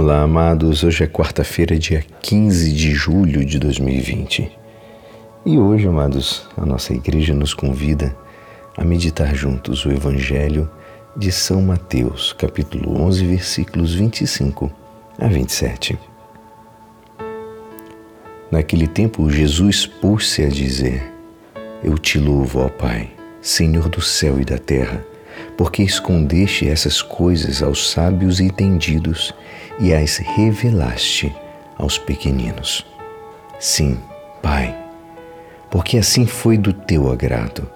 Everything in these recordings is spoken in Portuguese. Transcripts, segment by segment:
Olá, amados. Hoje é quarta-feira, dia 15 de julho de 2020. E hoje, amados, a nossa igreja nos convida a meditar juntos o Evangelho de São Mateus, capítulo 11, versículos 25 a 27. Naquele tempo, Jesus pôs-se a dizer: Eu te louvo, ó Pai, Senhor do céu e da terra porque escondeste essas coisas aos sábios e entendidos e as revelaste aos pequeninos. Sim, Pai, porque assim foi do teu agrado.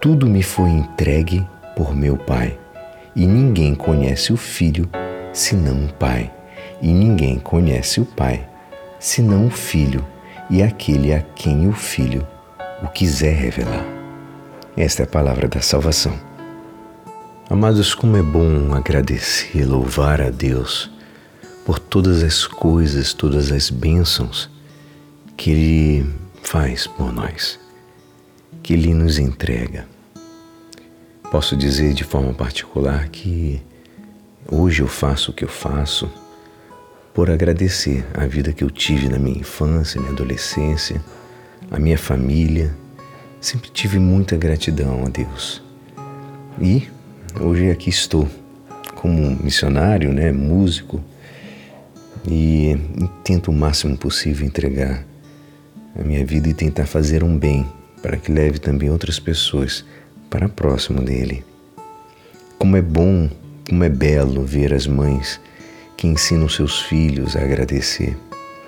Tudo me foi entregue por meu Pai, e ninguém conhece o Filho senão o Pai, e ninguém conhece o Pai senão o Filho e aquele a quem o Filho o quiser revelar. Esta é a palavra da salvação. Amados, como é bom agradecer, louvar a Deus por todas as coisas, todas as bênçãos que Ele faz por nós, que Ele nos entrega. Posso dizer de forma particular que hoje eu faço o que eu faço por agradecer a vida que eu tive na minha infância, minha adolescência, a minha família. Sempre tive muita gratidão a Deus. E hoje aqui estou como missionário, né, músico, e tento o máximo possível entregar a minha vida e tentar fazer um bem para que leve também outras pessoas para próximo dele. Como é bom, como é belo ver as mães que ensinam seus filhos a agradecer,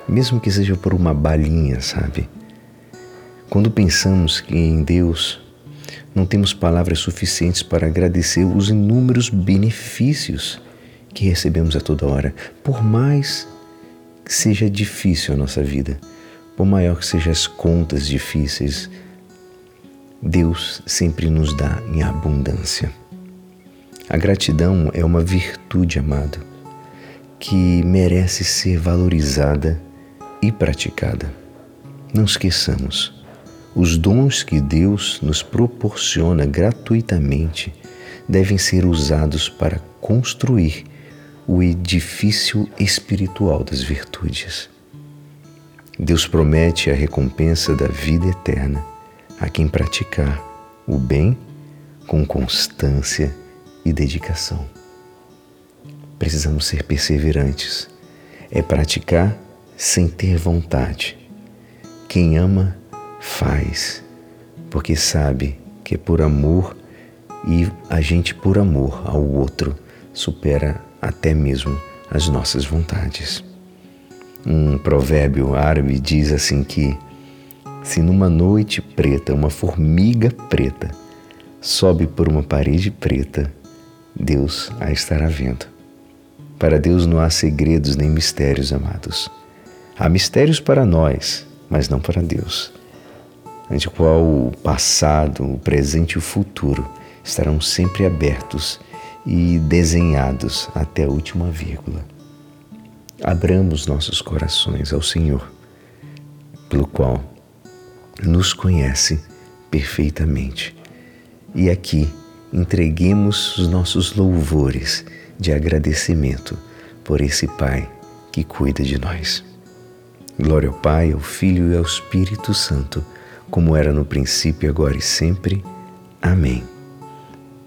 mesmo que seja por uma balinha, sabe? Quando pensamos que em Deus não temos palavras suficientes para agradecer os inúmeros benefícios que recebemos a toda hora. Por mais que seja difícil a nossa vida, por maior que sejam as contas difíceis, Deus sempre nos dá em abundância. A gratidão é uma virtude, amado, que merece ser valorizada e praticada. Não esqueçamos os dons que Deus nos proporciona gratuitamente devem ser usados para construir o edifício espiritual das virtudes. Deus promete a recompensa da vida eterna a quem praticar o bem com constância e dedicação. Precisamos ser perseverantes. É praticar sem ter vontade. Quem ama, faz, porque sabe que é por amor e a gente, por amor ao outro, supera até mesmo as nossas vontades. Um provérbio árabe diz assim que se numa noite preta uma formiga preta sobe por uma parede preta, Deus a estará vendo. Para Deus não há segredos nem mistérios, amados. Há mistérios para nós, mas não para Deus ante qual o passado, o presente e o futuro estarão sempre abertos e desenhados até a última vírgula. Abramos nossos corações ao Senhor, pelo qual nos conhece perfeitamente. E aqui entreguemos os nossos louvores de agradecimento por esse Pai que cuida de nós. Glória ao Pai, ao Filho e ao Espírito Santo como era no princípio, agora e sempre. Amém.